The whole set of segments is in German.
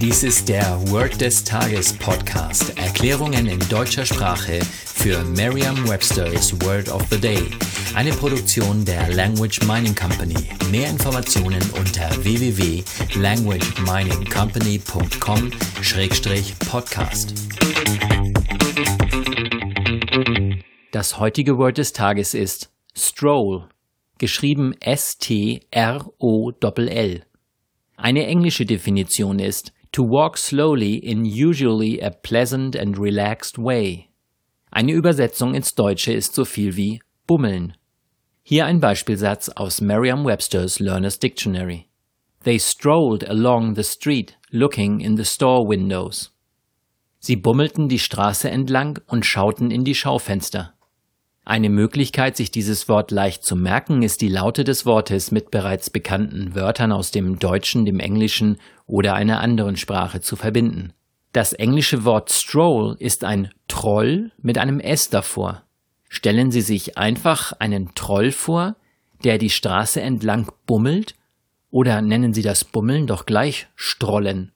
Dies ist der Word des Tages Podcast. Erklärungen in deutscher Sprache für Merriam-Webster's Word of the Day. Eine Produktion der Language Mining Company. Mehr Informationen unter www.languageminingcompany.com-podcast. Das heutige Word des Tages ist Stroll, geschrieben S-T-R-O-L-L. Eine englische Definition ist to walk slowly in usually a pleasant and relaxed way. Eine Übersetzung ins Deutsche ist so viel wie bummeln. Hier ein Beispielsatz aus Merriam-Webster's Learner's Dictionary. They strolled along the street, looking in the store windows. Sie bummelten die Straße entlang und schauten in die Schaufenster. Eine Möglichkeit, sich dieses Wort leicht zu merken, ist die Laute des Wortes mit bereits bekannten Wörtern aus dem Deutschen, dem Englischen oder einer anderen Sprache zu verbinden. Das englische Wort Stroll ist ein Troll mit einem S davor. Stellen Sie sich einfach einen Troll vor, der die Straße entlang bummelt, oder nennen Sie das Bummeln doch gleich Strollen.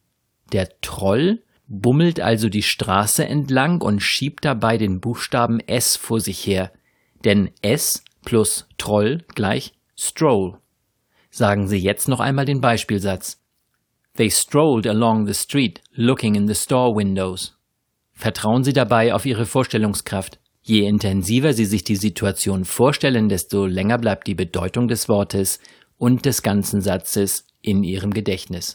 Der Troll bummelt also die Straße entlang und schiebt dabei den Buchstaben S vor sich her, denn S plus Troll gleich Stroll. Sagen Sie jetzt noch einmal den Beispielsatz. They strolled along the street, looking in the store windows. Vertrauen Sie dabei auf Ihre Vorstellungskraft. Je intensiver Sie sich die Situation vorstellen, desto länger bleibt die Bedeutung des Wortes und des ganzen Satzes in Ihrem Gedächtnis.